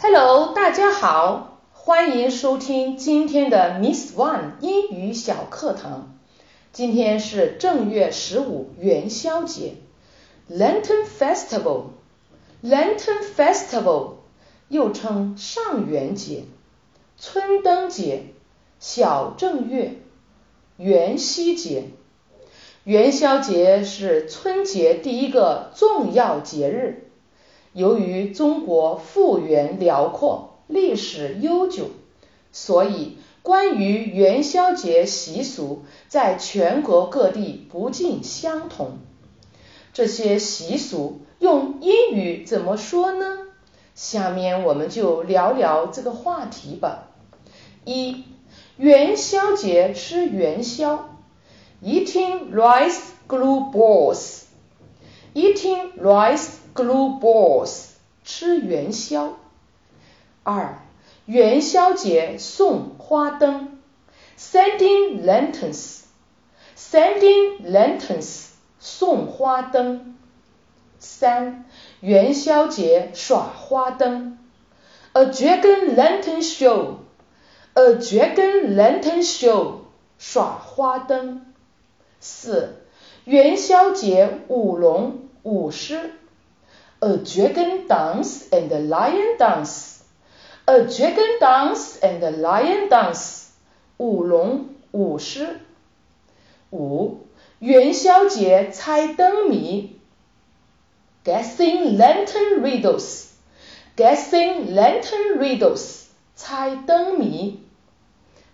Hello，大家好，欢迎收听今天的 Miss One 英语小课堂。今天是正月十五元宵节，Lantern Festival。Lantern Festival 又称上元节、春灯节、小正月、元夕节。元宵节是春节第一个重要节日。由于中国幅员辽阔，历史悠久，所以关于元宵节习俗在全国各地不尽相同。这些习俗用英语怎么说呢？下面我们就聊聊这个话题吧。一、元宵节吃元宵。Eating rice glue balls. Eating rice glue balls. 吃元宵。二、元宵节送花灯。Sending lanterns. Sending lanterns. 送花灯。三、元宵节耍花灯。A dragon lantern show. A dragon lantern show. 耍花灯。四、元宵节舞龙舞狮，a dragon dance and lion dance，a dragon dance and lion dance，舞龙舞狮。五、元宵节猜灯谜，guessing lantern riddles，guessing lantern riddles，猜灯谜。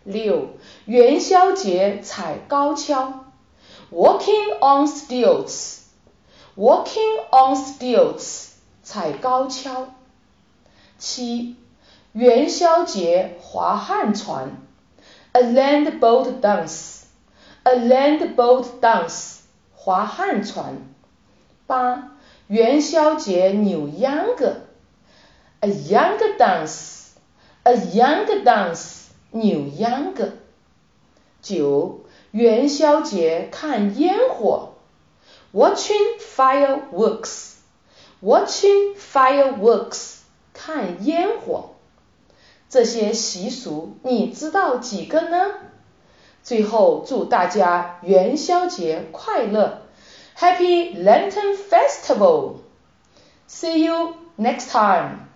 六、元宵节踩高跷。Walking on stilts, walking on stilts，踩高跷。七，元宵节划旱船，a land boat dance，a land boat dance，划旱船。八，元宵节扭秧歌，a young dance，a young dance，扭秧歌。九。元宵节看烟火 ，watching fireworks，watching fireworks，看烟火。这些习俗你知道几个呢？最后祝大家元宵节快乐，Happy Lantern Festival！See you next time.